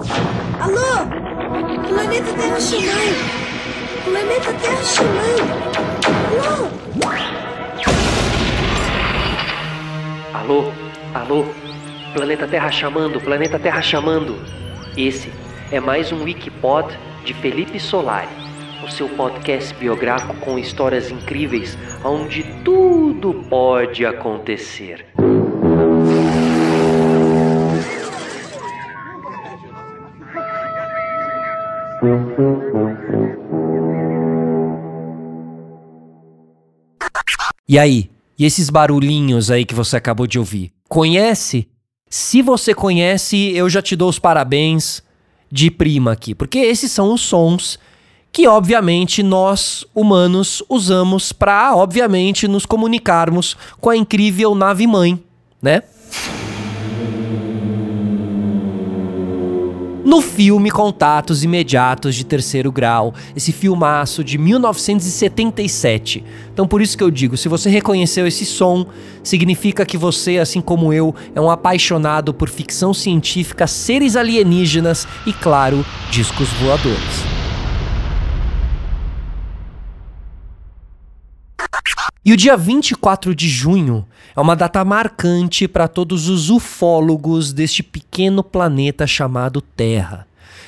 Alô? Planeta Terra chamando. Planeta Terra chamando. Alô? Alô? Alô? Planeta Terra chamando, Planeta Terra chamando. Esse é mais um Wikipod de Felipe Solari, o seu podcast biográfico com histórias incríveis onde tudo pode acontecer. E aí? E esses barulhinhos aí que você acabou de ouvir? Conhece? Se você conhece, eu já te dou os parabéns de prima aqui, porque esses são os sons que obviamente nós humanos usamos para obviamente nos comunicarmos com a incrível nave mãe, né? No filme Contatos Imediatos de Terceiro Grau, esse filmaço de 1977. Então por isso que eu digo, se você reconheceu esse som, significa que você, assim como eu, é um apaixonado por ficção científica, seres alienígenas e, claro, discos voadores. E o dia 24 de junho é uma data marcante para todos os ufólogos deste pequeno planeta chamado Terra.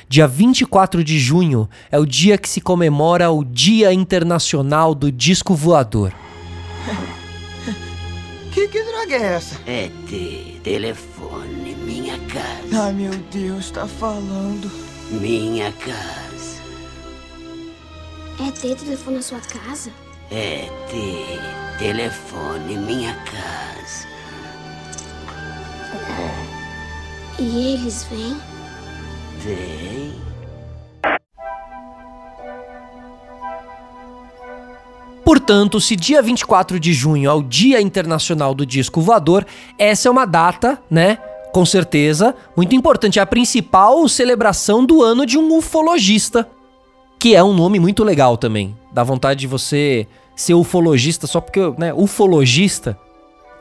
Dia 24 de junho é o dia que se comemora o Dia Internacional do Disco Voador. Que, que droga é essa? É de telefone, minha casa. Ai, meu Deus, tá falando. Minha casa. É ter telefone na sua casa? É de telefone, minha casa. E eles vêm? Vem. Portanto, se dia 24 de junho é o Dia Internacional do Disco Voador, essa é uma data, né? Com certeza, muito importante. É a principal celebração do ano de um ufologista. Que é um nome muito legal também. Dá vontade de você ser ufologista só porque, né? Ufologista.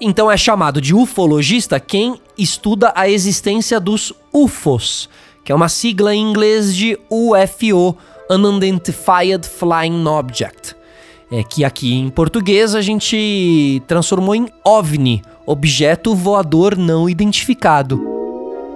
Então é chamado de ufologista quem estuda a existência dos UFOs, que é uma sigla em inglês de UFO, Unidentified Flying Object. É que aqui em português a gente transformou em OVNI, objeto voador não identificado.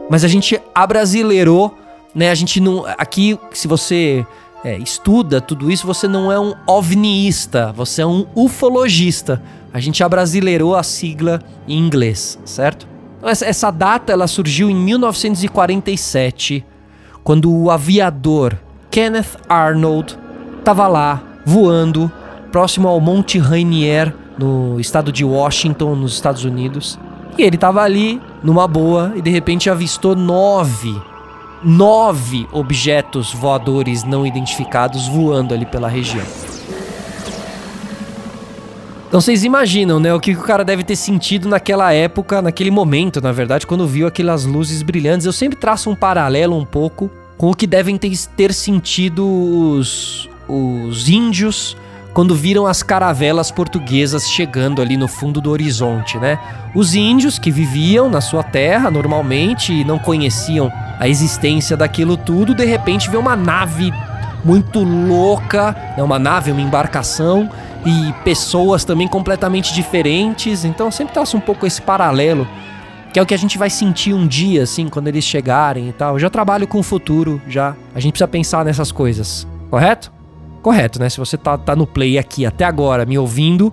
Mas a gente abrasileirou, né? A gente não. Aqui, se você é, estuda tudo isso, você não é um ovniista, você é um ufologista. A gente abrasileirou a sigla em inglês, certo? Então, essa, data ela surgiu em 1947, quando o aviador Kenneth Arnold estava lá voando próximo ao Monte Rainier, no estado de Washington, nos Estados Unidos. E ele estava ali numa boa e de repente avistou nove nove objetos voadores não identificados voando ali pela região. Então vocês imaginam, né, o que o cara deve ter sentido naquela época, naquele momento, na verdade, quando viu aquelas luzes brilhantes. Eu sempre traço um paralelo um pouco com o que devem ter, sentido os, os índios quando viram as caravelas portuguesas chegando ali no fundo do horizonte, né? Os índios que viviam na sua terra normalmente e não conheciam a existência daquilo tudo, de repente vê uma nave muito louca, é uma nave, uma embarcação e pessoas também completamente diferentes. Então sempre traça um pouco esse paralelo, que é o que a gente vai sentir um dia assim quando eles chegarem e tal. Eu já trabalho com o futuro, já. A gente precisa pensar nessas coisas, correto? Correto, né? Se você tá, tá no play aqui até agora me ouvindo,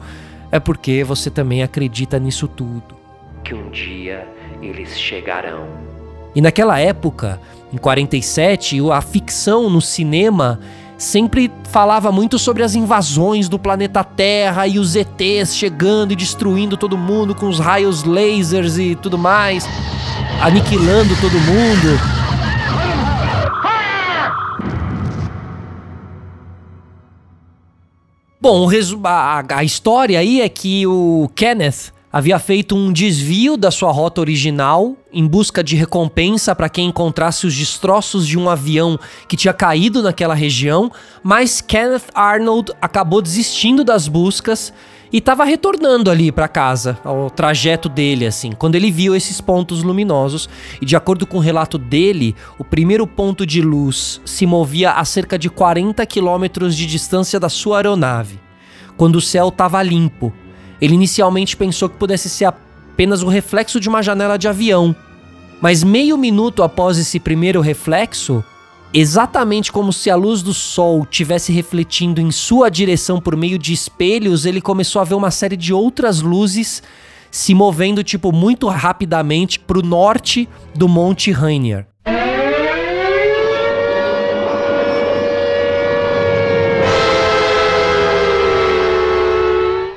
é porque você também acredita nisso tudo. Que um dia eles chegarão. E naquela época, em 47, a ficção no cinema sempre falava muito sobre as invasões do planeta Terra e os ETs chegando e destruindo todo mundo com os raios lasers e tudo mais, aniquilando todo mundo. Bom, a, a história aí é que o Kenneth havia feito um desvio da sua rota original em busca de recompensa para quem encontrasse os destroços de um avião que tinha caído naquela região, mas Kenneth Arnold acabou desistindo das buscas e tava retornando ali para casa, ao trajeto dele assim, quando ele viu esses pontos luminosos e de acordo com o relato dele, o primeiro ponto de luz se movia a cerca de 40 quilômetros de distância da sua aeronave, quando o céu estava limpo. Ele inicialmente pensou que pudesse ser apenas o reflexo de uma janela de avião, mas meio minuto após esse primeiro reflexo, Exatamente como se a luz do sol tivesse refletindo em sua direção por meio de espelhos, ele começou a ver uma série de outras luzes se movendo tipo muito rapidamente para o norte do Monte Rainier.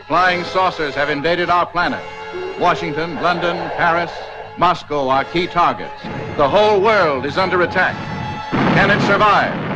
Flying saucers have invaded our planet. Washington, London, Paris, Moscow are key targets. The whole world is under attack. Can it survive?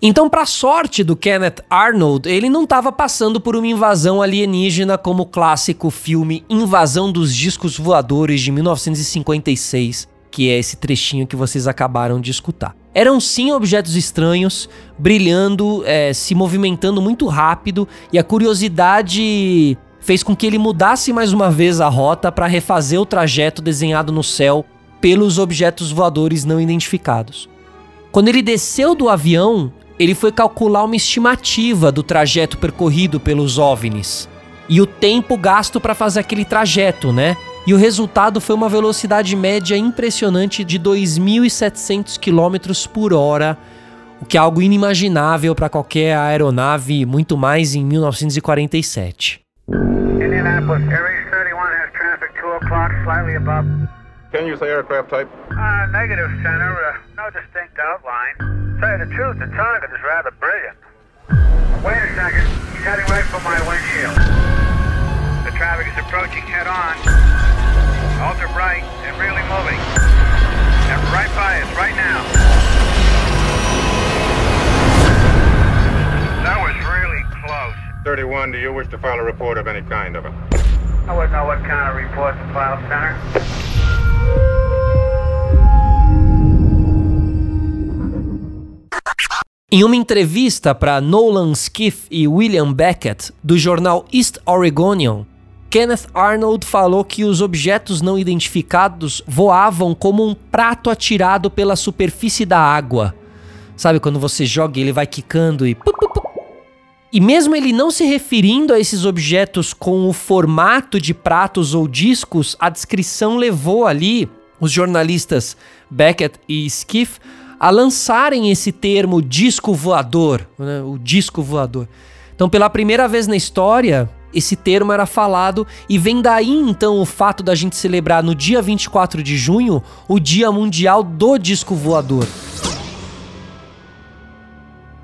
Então, para sorte do Kenneth Arnold, ele não estava passando por uma invasão alienígena como o clássico filme Invasão dos Discos Voadores de 1956, que é esse trechinho que vocês acabaram de escutar. Eram sim objetos estranhos, brilhando, é, se movimentando muito rápido, e a curiosidade fez com que ele mudasse mais uma vez a rota para refazer o trajeto desenhado no céu pelos objetos voadores não identificados. Quando ele desceu do avião, ele foi calcular uma estimativa do trajeto percorrido pelos OVNIs e o tempo gasto para fazer aquele trajeto, né? E o resultado foi uma velocidade média impressionante de 2.700 km por hora, o que é algo inimaginável para qualquer aeronave, muito mais em 1947. Indianapolis, Aries 31 has traffic 2 o'clock, slightly above. Can you say aircraft type? Uh, negative, Center. Uh, no distinct outline. Tell you the truth, the target is rather brilliant. Wait a second. He's heading right for my windshield. The traffic is approaching head on. Ultra bright and really moving. And right by us, right now. That was really close. 31, do you wish to file a report of any kind of it? I wouldn't know what kind of report to file, Senator. Em uma entrevista para Nolan Skiff e William Beckett, do jornal East Oregonian, Kenneth Arnold falou que os objetos não identificados voavam como um prato atirado pela superfície da água. Sabe quando você joga e ele vai quicando e. E mesmo ele não se referindo a esses objetos com o formato de pratos ou discos, a descrição levou ali os jornalistas Beckett e Skiff a lançarem esse termo disco voador, né? o disco voador. Então, pela primeira vez na história, esse termo era falado e vem daí então o fato da gente celebrar no dia 24 de junho o Dia Mundial do Disco Voador.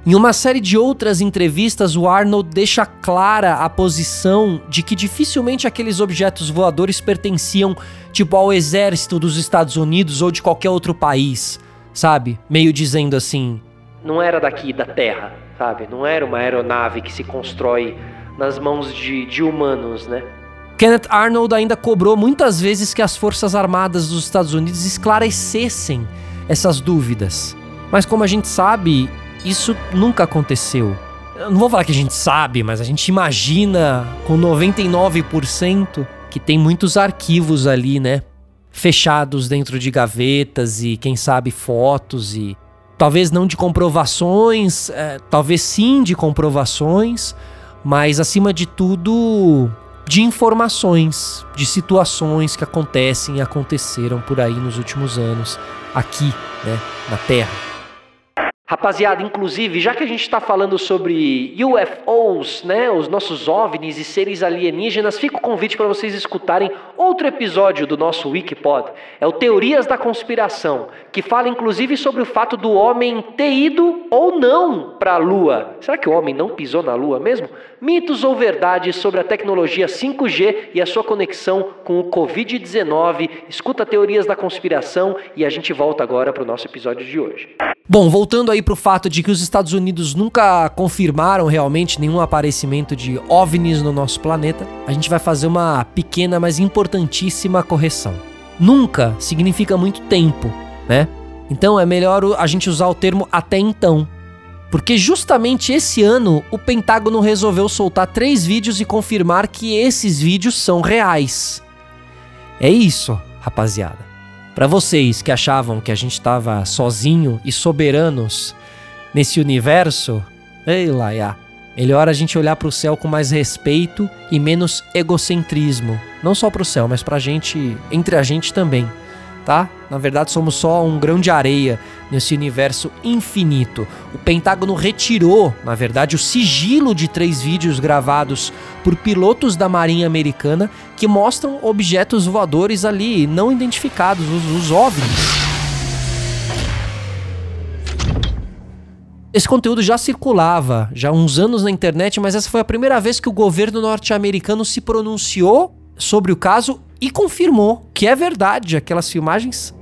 Em uma série de outras entrevistas, o Arnold deixa clara a posição de que dificilmente aqueles objetos voadores pertenciam, tipo, ao exército dos Estados Unidos ou de qualquer outro país, sabe? Meio dizendo assim: não era daqui da Terra, sabe? Não era uma aeronave que se constrói nas mãos de, de humanos, né? Kenneth Arnold ainda cobrou muitas vezes que as Forças Armadas dos Estados Unidos esclarecessem essas dúvidas. Mas como a gente sabe, isso nunca aconteceu. Eu não vou falar que a gente sabe, mas a gente imagina com 99% que tem muitos arquivos ali, né? Fechados dentro de gavetas e quem sabe fotos e talvez não de comprovações, é, talvez sim de comprovações, mas acima de tudo de informações, de situações que acontecem e aconteceram por aí nos últimos anos aqui, né, na Terra. Rapaziada, inclusive, já que a gente está falando sobre UFOs, né, os nossos OVNIs e seres alienígenas, fica o convite para vocês escutarem outro episódio do nosso Wikipod. É o Teorias da Conspiração, que fala inclusive sobre o fato do homem ter ido ou não para a Lua. Será que o homem não pisou na Lua mesmo? Mitos ou verdades sobre a tecnologia 5G e a sua conexão com o Covid-19. Escuta Teorias da Conspiração e a gente volta agora para o nosso episódio de hoje. Bom, voltando aí pro fato de que os Estados Unidos nunca confirmaram realmente nenhum aparecimento de OVNIs no nosso planeta, a gente vai fazer uma pequena, mas importantíssima correção. Nunca significa muito tempo, né? Então é melhor a gente usar o termo até então. Porque justamente esse ano o Pentágono resolveu soltar três vídeos e confirmar que esses vídeos são reais. É isso, rapaziada. Para vocês que achavam que a gente estava sozinho e soberanos nesse universo, ei lá, melhor a gente olhar para o céu com mais respeito e menos egocentrismo. Não só para o céu, mas para gente, entre a gente também tá? Na verdade, somos só um grão de areia nesse universo infinito. O Pentágono retirou, na verdade, o sigilo de três vídeos gravados por pilotos da Marinha Americana que mostram objetos voadores ali não identificados, os, os OVNIs. Esse conteúdo já circulava já há uns anos na internet, mas essa foi a primeira vez que o governo norte-americano se pronunciou sobre o caso e confirmou que é verdade, aquelas filmagens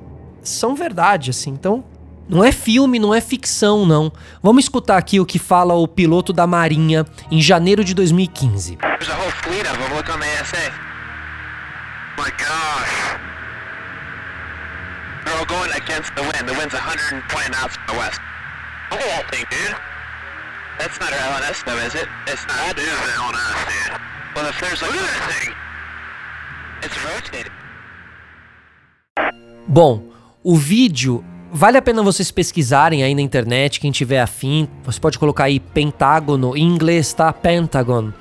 são verdade, assim. Então, não é filme, não é ficção, não. Vamos escutar aqui o que fala o piloto da Marinha em janeiro de 2015. There's a whole fleet of them. Look on the ASA. My gosh. They're all going against the wind. The wind's 120 knots from the west. Look at that thing, dude. That's not our LNS though, is it? It's not. That is the LNS, dude. Well, if there's like... Look at that thing. Bom, o vídeo vale a pena vocês pesquisarem aí na internet, quem tiver afim. Você pode colocar aí Pentágono, em inglês tá Pentagon,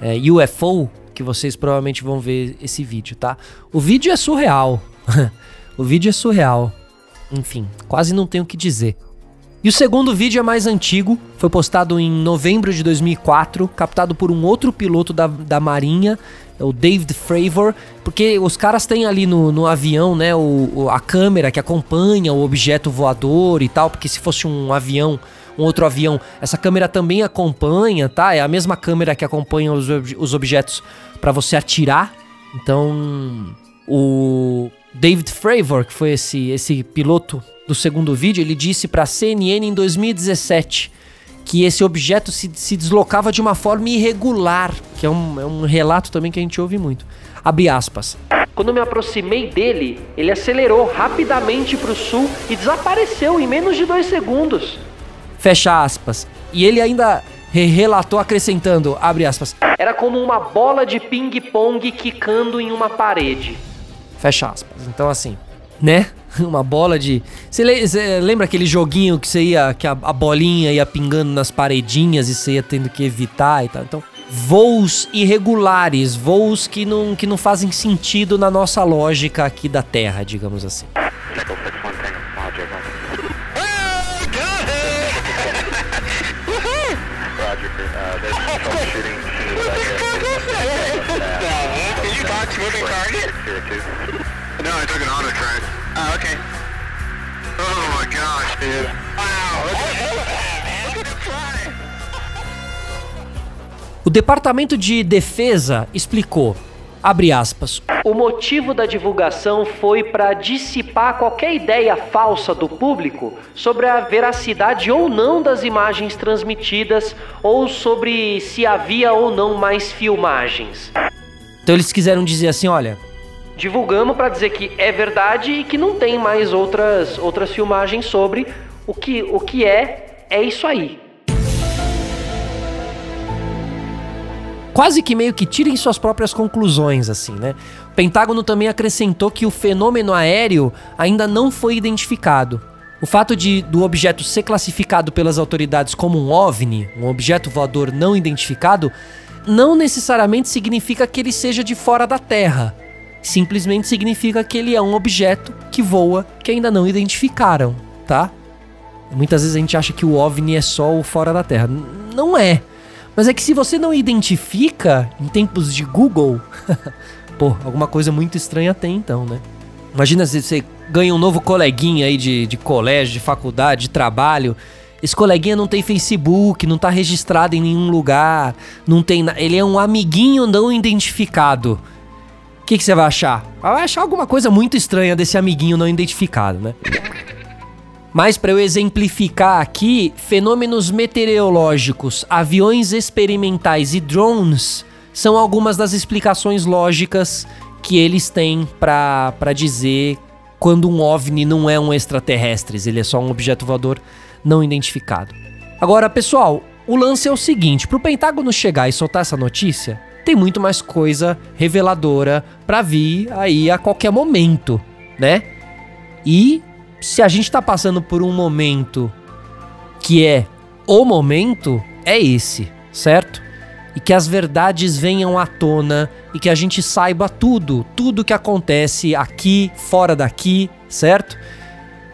é, UFO, que vocês provavelmente vão ver esse vídeo, tá? O vídeo é surreal. o vídeo é surreal. Enfim, quase não tenho o que dizer. E o segundo vídeo é mais antigo, foi postado em novembro de 2004, captado por um outro piloto da, da Marinha, o David Fravor, porque os caras têm ali no, no avião, né, o, a câmera que acompanha o objeto voador e tal, porque se fosse um avião, um outro avião, essa câmera também acompanha, tá? É a mesma câmera que acompanha os, os objetos para você atirar. Então, o David Fravor, que foi esse, esse piloto do segundo vídeo, ele disse para CNN em 2017 que esse objeto se, se deslocava de uma forma irregular, que é um, é um relato também que a gente ouve muito. Abre aspas. Quando me aproximei dele, ele acelerou rapidamente para o sul e desapareceu em menos de dois segundos. Fecha aspas. E ele ainda re relatou acrescentando, abre aspas. Era como uma bola de ping-pong quicando em uma parede. Fecha aspas. Então assim, né? Uma bola de. Você lembra aquele joguinho que você ia. que a, a, bolinha ia pingando nas paredinhas e você ia tendo que evitar e tal? Então, voos irregulares, voos que não, que não fazem sentido na nossa lógica aqui da Terra, digamos assim. O Departamento de Defesa explicou, abre aspas, O motivo da divulgação foi para dissipar qualquer ideia falsa do público sobre a veracidade ou não das imagens transmitidas ou sobre se havia ou não mais filmagens. Então eles quiseram dizer assim, olha, divulgamos para dizer que é verdade e que não tem mais outras, outras filmagens sobre o que, o que é, é isso aí. Quase que meio que tirem suas próprias conclusões, assim, né? O Pentágono também acrescentou que o fenômeno aéreo ainda não foi identificado. O fato de do objeto ser classificado pelas autoridades como um OVNI, um objeto voador não identificado, não necessariamente significa que ele seja de fora da Terra simplesmente significa que ele é um objeto que voa que ainda não identificaram, tá? Muitas vezes a gente acha que o OVNI é só o fora da Terra. Não é. Mas é que se você não identifica em tempos de Google, pô, alguma coisa muito estranha tem então, né? Imagina se você ganha um novo coleguinha aí de, de colégio, de faculdade, de trabalho. Esse coleguinha não tem Facebook, não tá registrado em nenhum lugar, não tem, ele é um amiguinho não identificado. O que, que você vai achar? Vai achar alguma coisa muito estranha desse amiguinho não identificado, né? Mas para eu exemplificar aqui, fenômenos meteorológicos, aviões experimentais e drones são algumas das explicações lógicas que eles têm para dizer quando um OVNI não é um extraterrestre, ele é só um objeto voador não identificado. Agora, pessoal, o lance é o seguinte: pro Pentágono chegar e soltar essa notícia, tem muito mais coisa reveladora para vir aí a qualquer momento, né? E se a gente tá passando por um momento que é o momento, é esse, certo? E que as verdades venham à tona e que a gente saiba tudo, tudo que acontece aqui, fora daqui, certo?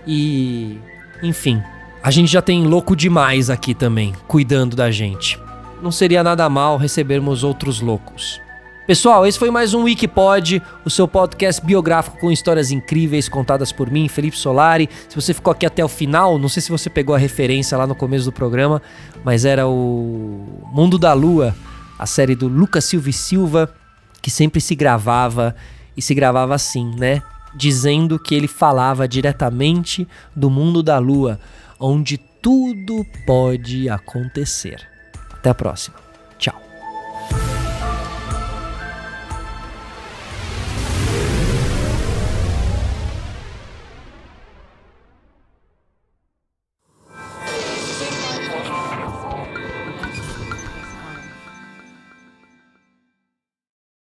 E, enfim, a gente já tem louco demais aqui também, cuidando da gente. Não seria nada mal recebermos outros loucos. Pessoal, esse foi mais um Wikipod, o seu podcast biográfico com histórias incríveis contadas por mim, Felipe Solari. Se você ficou aqui até o final, não sei se você pegou a referência lá no começo do programa, mas era o Mundo da Lua, a série do Lucas Silva e Silva, que sempre se gravava e se gravava assim, né? Dizendo que ele falava diretamente do mundo da lua, onde tudo pode acontecer. Até a próxima.